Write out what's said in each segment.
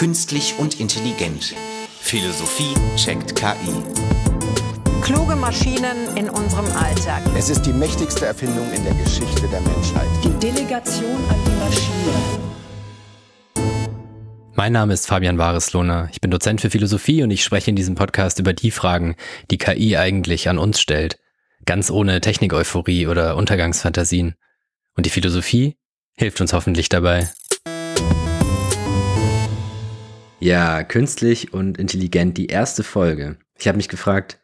Künstlich und intelligent. Philosophie checkt KI. Kluge Maschinen in unserem Alltag. Es ist die mächtigste Erfindung in der Geschichte der Menschheit. Die Delegation an die Maschine. Mein Name ist Fabian Wareslohner. Ich bin Dozent für Philosophie und ich spreche in diesem Podcast über die Fragen, die KI eigentlich an uns stellt. Ganz ohne Technik-Euphorie oder Untergangsfantasien. Und die Philosophie hilft uns hoffentlich dabei. Ja, künstlich und intelligent, die erste Folge. Ich habe mich gefragt,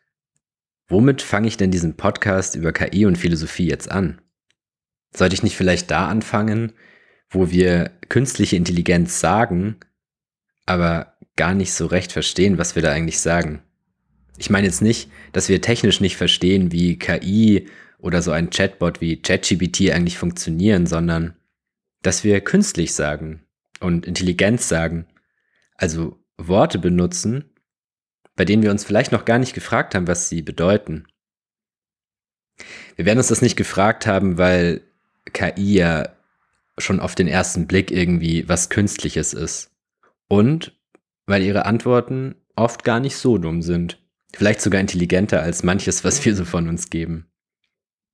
womit fange ich denn diesen Podcast über KI und Philosophie jetzt an? Sollte ich nicht vielleicht da anfangen, wo wir künstliche Intelligenz sagen, aber gar nicht so recht verstehen, was wir da eigentlich sagen? Ich meine jetzt nicht, dass wir technisch nicht verstehen, wie KI oder so ein Chatbot wie ChatGPT eigentlich funktionieren, sondern dass wir künstlich sagen und Intelligenz sagen also Worte benutzen, bei denen wir uns vielleicht noch gar nicht gefragt haben, was sie bedeuten. Wir werden uns das nicht gefragt haben, weil KI ja schon auf den ersten Blick irgendwie was Künstliches ist. Und weil ihre Antworten oft gar nicht so dumm sind. Vielleicht sogar intelligenter als manches, was wir so von uns geben.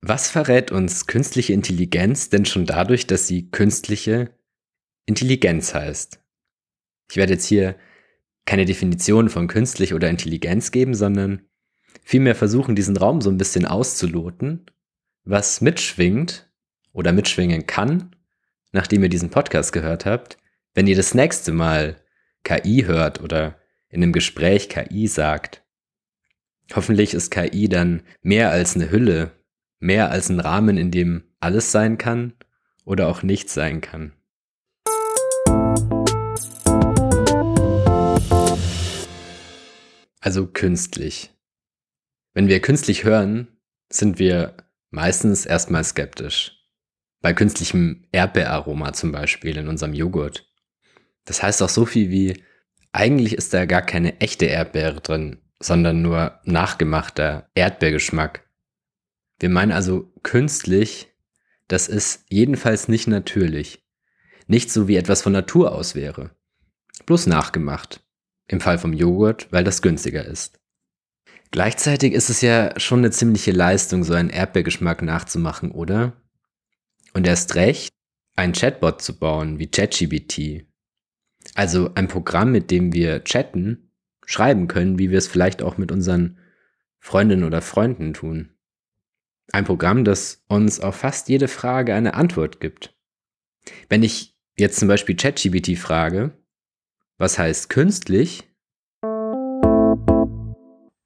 Was verrät uns künstliche Intelligenz denn schon dadurch, dass sie künstliche Intelligenz heißt? Ich werde jetzt hier keine Definition von künstlich oder Intelligenz geben, sondern vielmehr versuchen, diesen Raum so ein bisschen auszuloten, was mitschwingt oder mitschwingen kann, nachdem ihr diesen Podcast gehört habt, wenn ihr das nächste Mal KI hört oder in einem Gespräch KI sagt. Hoffentlich ist KI dann mehr als eine Hülle, mehr als ein Rahmen, in dem alles sein kann oder auch nichts sein kann. Also künstlich. Wenn wir künstlich hören, sind wir meistens erstmal skeptisch. Bei künstlichem Erdbeeraroma zum Beispiel in unserem Joghurt. Das heißt auch so viel wie, eigentlich ist da gar keine echte Erdbeere drin, sondern nur nachgemachter Erdbeergeschmack. Wir meinen also künstlich, das ist jedenfalls nicht natürlich. Nicht so wie etwas von Natur aus wäre. Bloß nachgemacht. Im Fall vom Joghurt, weil das günstiger ist. Gleichzeitig ist es ja schon eine ziemliche Leistung, so einen Erdbeergeschmack nachzumachen, oder? Und erst recht, ein Chatbot zu bauen wie ChatGBT. Also ein Programm, mit dem wir chatten, schreiben können, wie wir es vielleicht auch mit unseren Freundinnen oder Freunden tun. Ein Programm, das uns auf fast jede Frage eine Antwort gibt. Wenn ich jetzt zum Beispiel ChatGBT frage, was heißt künstlich?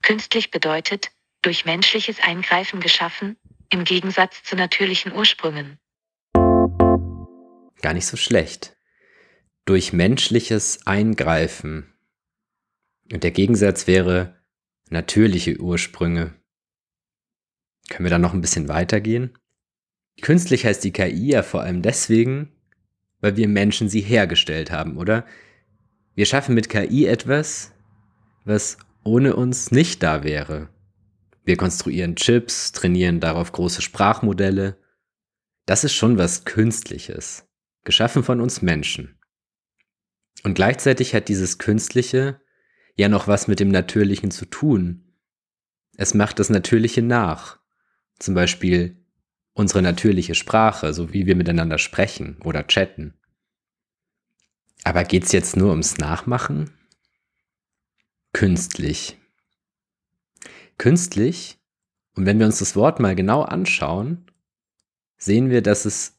Künstlich bedeutet, durch menschliches Eingreifen geschaffen, im Gegensatz zu natürlichen Ursprüngen. Gar nicht so schlecht. Durch menschliches Eingreifen. Und der Gegensatz wäre natürliche Ursprünge. Können wir da noch ein bisschen weitergehen? Künstlich heißt die KI ja vor allem deswegen, weil wir Menschen sie hergestellt haben, oder? Wir schaffen mit KI etwas, was ohne uns nicht da wäre. Wir konstruieren Chips, trainieren darauf große Sprachmodelle. Das ist schon was Künstliches, geschaffen von uns Menschen. Und gleichzeitig hat dieses Künstliche ja noch was mit dem Natürlichen zu tun. Es macht das Natürliche nach. Zum Beispiel unsere natürliche Sprache, so wie wir miteinander sprechen oder chatten. Aber geht es jetzt nur ums Nachmachen? Künstlich. Künstlich, und wenn wir uns das Wort mal genau anschauen, sehen wir, dass es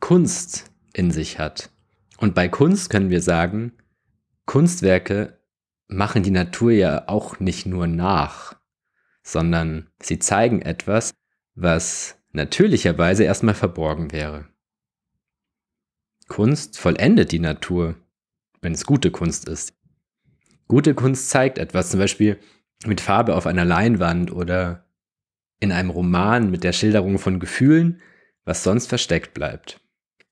Kunst in sich hat. Und bei Kunst können wir sagen, Kunstwerke machen die Natur ja auch nicht nur nach, sondern sie zeigen etwas, was natürlicherweise erstmal verborgen wäre. Kunst vollendet die Natur wenn es gute Kunst ist. Gute Kunst zeigt etwas, zum Beispiel mit Farbe auf einer Leinwand oder in einem Roman mit der Schilderung von Gefühlen, was sonst versteckt bleibt.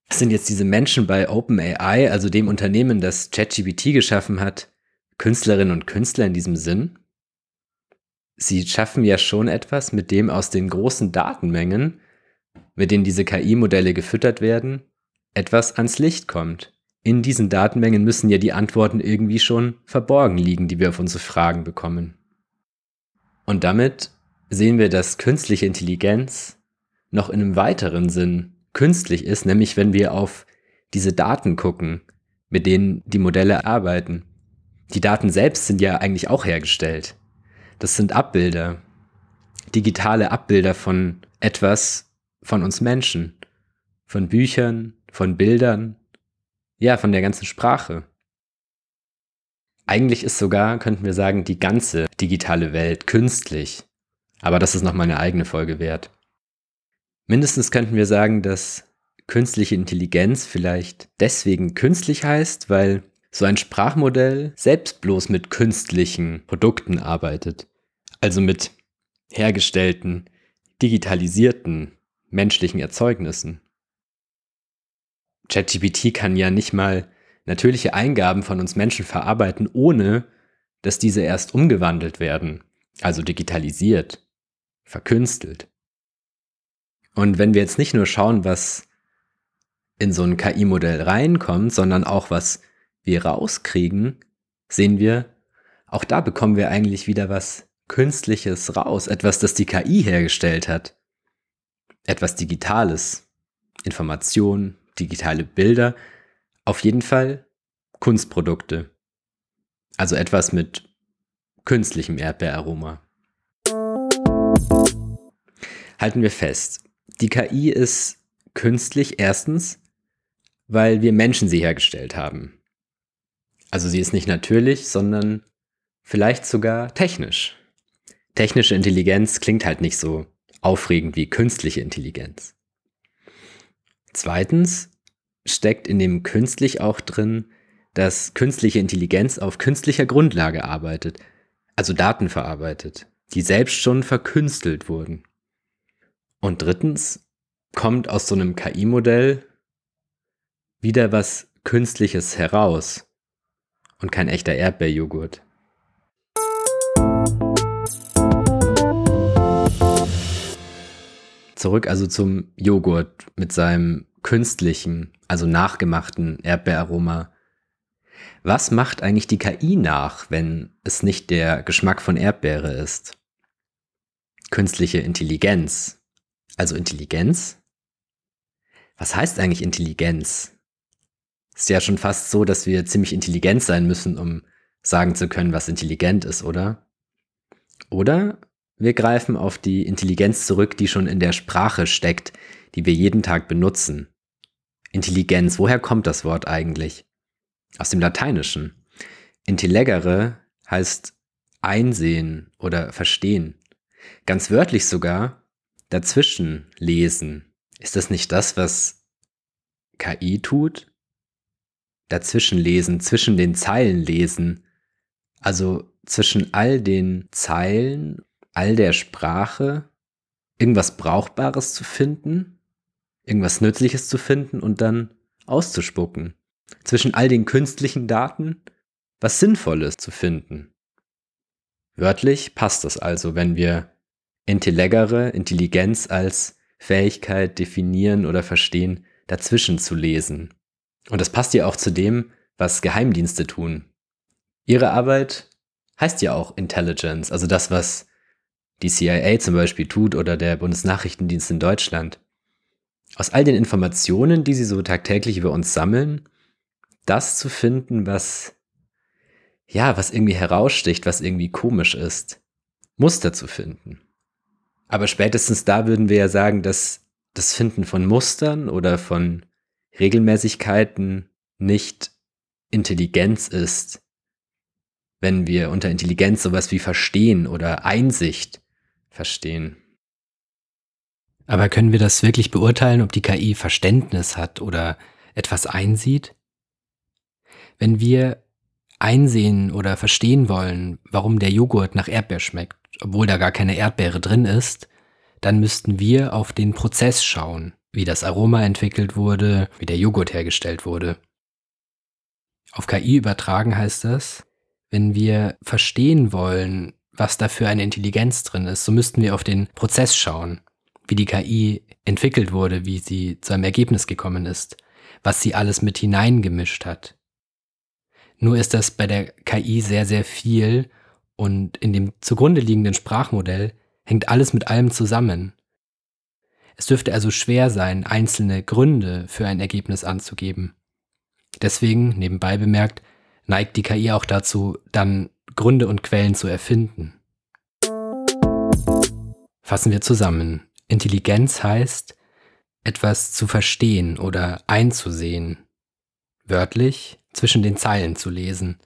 Das sind jetzt diese Menschen bei OpenAI, also dem Unternehmen, das ChatGPT geschaffen hat, Künstlerinnen und Künstler in diesem Sinn? Sie schaffen ja schon etwas, mit dem aus den großen Datenmengen, mit denen diese KI-Modelle gefüttert werden, etwas ans Licht kommt in diesen Datenmengen müssen ja die Antworten irgendwie schon verborgen liegen, die wir auf unsere Fragen bekommen. Und damit sehen wir, dass künstliche Intelligenz noch in einem weiteren Sinn künstlich ist, nämlich wenn wir auf diese Daten gucken, mit denen die Modelle arbeiten. Die Daten selbst sind ja eigentlich auch hergestellt. Das sind Abbilder, digitale Abbilder von etwas von uns Menschen, von Büchern, von Bildern, ja, von der ganzen Sprache. Eigentlich ist sogar, könnten wir sagen, die ganze digitale Welt künstlich. Aber das ist nochmal eine eigene Folge wert. Mindestens könnten wir sagen, dass künstliche Intelligenz vielleicht deswegen künstlich heißt, weil so ein Sprachmodell selbst bloß mit künstlichen Produkten arbeitet. Also mit hergestellten, digitalisierten menschlichen Erzeugnissen. ChatGPT kann ja nicht mal natürliche Eingaben von uns Menschen verarbeiten, ohne dass diese erst umgewandelt werden, also digitalisiert, verkünstelt. Und wenn wir jetzt nicht nur schauen, was in so ein KI-Modell reinkommt, sondern auch was wir rauskriegen, sehen wir, auch da bekommen wir eigentlich wieder was Künstliches raus, etwas, das die KI hergestellt hat. Etwas Digitales, Information, digitale Bilder, auf jeden Fall Kunstprodukte. Also etwas mit künstlichem Erdbeeraroma. Halten wir fest, die KI ist künstlich erstens, weil wir Menschen sie hergestellt haben. Also sie ist nicht natürlich, sondern vielleicht sogar technisch. Technische Intelligenz klingt halt nicht so aufregend wie künstliche Intelligenz. Zweitens steckt in dem künstlich auch drin, dass künstliche Intelligenz auf künstlicher Grundlage arbeitet, also Daten verarbeitet, die selbst schon verkünstelt wurden. Und drittens kommt aus so einem KI-Modell wieder was Künstliches heraus und kein echter Erdbeerjoghurt. Zurück also zum Joghurt mit seinem künstlichen, also nachgemachten Erdbeeraroma. Was macht eigentlich die KI nach, wenn es nicht der Geschmack von Erdbeere ist? Künstliche Intelligenz. Also Intelligenz? Was heißt eigentlich Intelligenz? Ist ja schon fast so, dass wir ziemlich intelligent sein müssen, um sagen zu können, was intelligent ist, oder? Oder wir greifen auf die Intelligenz zurück, die schon in der Sprache steckt, die wir jeden Tag benutzen. Intelligenz, woher kommt das Wort eigentlich? Aus dem Lateinischen. Intellegere heißt einsehen oder verstehen. Ganz wörtlich sogar dazwischen lesen. Ist das nicht das, was KI tut? dazwischen lesen, zwischen den Zeilen lesen. Also zwischen all den Zeilen, all der Sprache, irgendwas Brauchbares zu finden, irgendwas Nützliches zu finden und dann auszuspucken. Zwischen all den künstlichen Daten was Sinnvolles zu finden. Wörtlich passt das also, wenn wir Intellegere, Intelligenz als Fähigkeit definieren oder verstehen, dazwischen zu lesen. Und das passt ja auch zu dem, was Geheimdienste tun. Ihre Arbeit heißt ja auch Intelligence, also das, was die CIA zum Beispiel tut oder der Bundesnachrichtendienst in Deutschland. Aus all den Informationen, die sie so tagtäglich über uns sammeln, das zu finden, was, ja, was irgendwie heraussticht, was irgendwie komisch ist. Muster zu finden. Aber spätestens da würden wir ja sagen, dass das Finden von Mustern oder von Regelmäßigkeiten nicht Intelligenz ist, wenn wir unter Intelligenz sowas wie Verstehen oder Einsicht verstehen. Aber können wir das wirklich beurteilen, ob die KI Verständnis hat oder etwas einsieht? Wenn wir einsehen oder verstehen wollen, warum der Joghurt nach Erdbeer schmeckt, obwohl da gar keine Erdbeere drin ist, dann müssten wir auf den Prozess schauen, wie das Aroma entwickelt wurde, wie der Joghurt hergestellt wurde. Auf KI übertragen heißt das, wenn wir verstehen wollen, was da für eine Intelligenz drin ist, so müssten wir auf den Prozess schauen, wie die KI entwickelt wurde, wie sie zu einem Ergebnis gekommen ist. was sie alles mit hineingemischt hat. Nur ist das bei der KI sehr, sehr viel und in dem zugrunde liegenden Sprachmodell hängt alles mit allem zusammen. Es dürfte also schwer sein, einzelne Gründe für ein Ergebnis anzugeben. Deswegen, nebenbei bemerkt, neigt die KI auch dazu, dann Gründe und Quellen zu erfinden. Fassen wir zusammen. Intelligenz heißt, etwas zu verstehen oder einzusehen. Wörtlich zwischen den Zeilen zu lesen.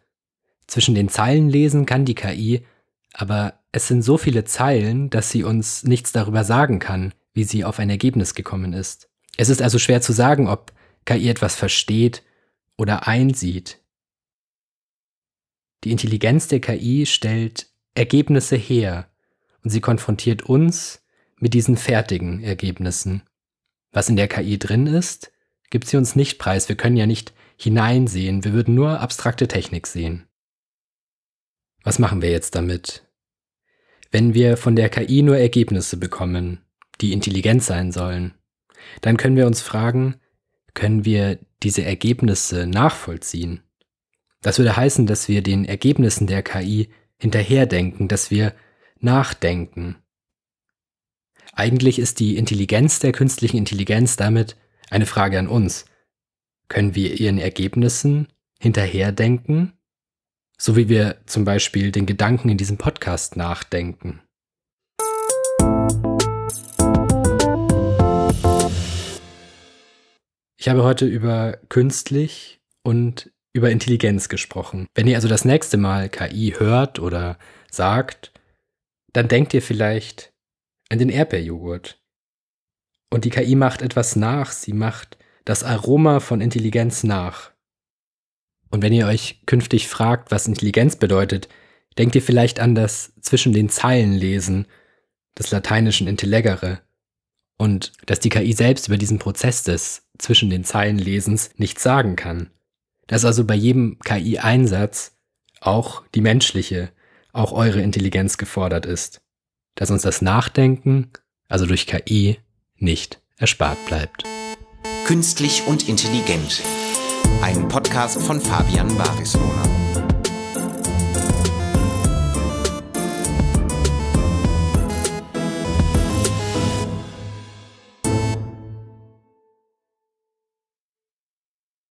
Zwischen den Zeilen lesen kann die KI, aber es sind so viele Zeilen, dass sie uns nichts darüber sagen kann, wie sie auf ein Ergebnis gekommen ist. Es ist also schwer zu sagen, ob KI etwas versteht oder einsieht. Die Intelligenz der KI stellt Ergebnisse her und sie konfrontiert uns mit diesen fertigen Ergebnissen. Was in der KI drin ist, gibt sie uns nicht preis. Wir können ja nicht hineinsehen, wir würden nur abstrakte Technik sehen. Was machen wir jetzt damit? Wenn wir von der KI nur Ergebnisse bekommen, die intelligent sein sollen, dann können wir uns fragen, können wir diese Ergebnisse nachvollziehen? Das würde heißen, dass wir den Ergebnissen der KI hinterherdenken, dass wir nachdenken. Eigentlich ist die Intelligenz der künstlichen Intelligenz damit eine Frage an uns. Können wir ihren Ergebnissen hinterherdenken? So wie wir zum Beispiel den Gedanken in diesem Podcast nachdenken. Ich habe heute über künstlich und über Intelligenz gesprochen. Wenn ihr also das nächste Mal KI hört oder sagt, dann denkt ihr vielleicht an den Erdbeerjoghurt. Und die KI macht etwas nach, sie macht das Aroma von Intelligenz nach. Und wenn ihr euch künftig fragt, was Intelligenz bedeutet, denkt ihr vielleicht an das zwischen den Zeilen lesen des lateinischen Intellegere und dass die KI selbst über diesen Prozess des zwischen den Zeilen Lesens nichts sagen kann. Dass also bei jedem KI-Einsatz auch die menschliche, auch eure Intelligenz gefordert ist. Dass uns das Nachdenken, also durch KI, nicht erspart bleibt. Künstlich und intelligent. Ein Podcast von Fabian Barislohner.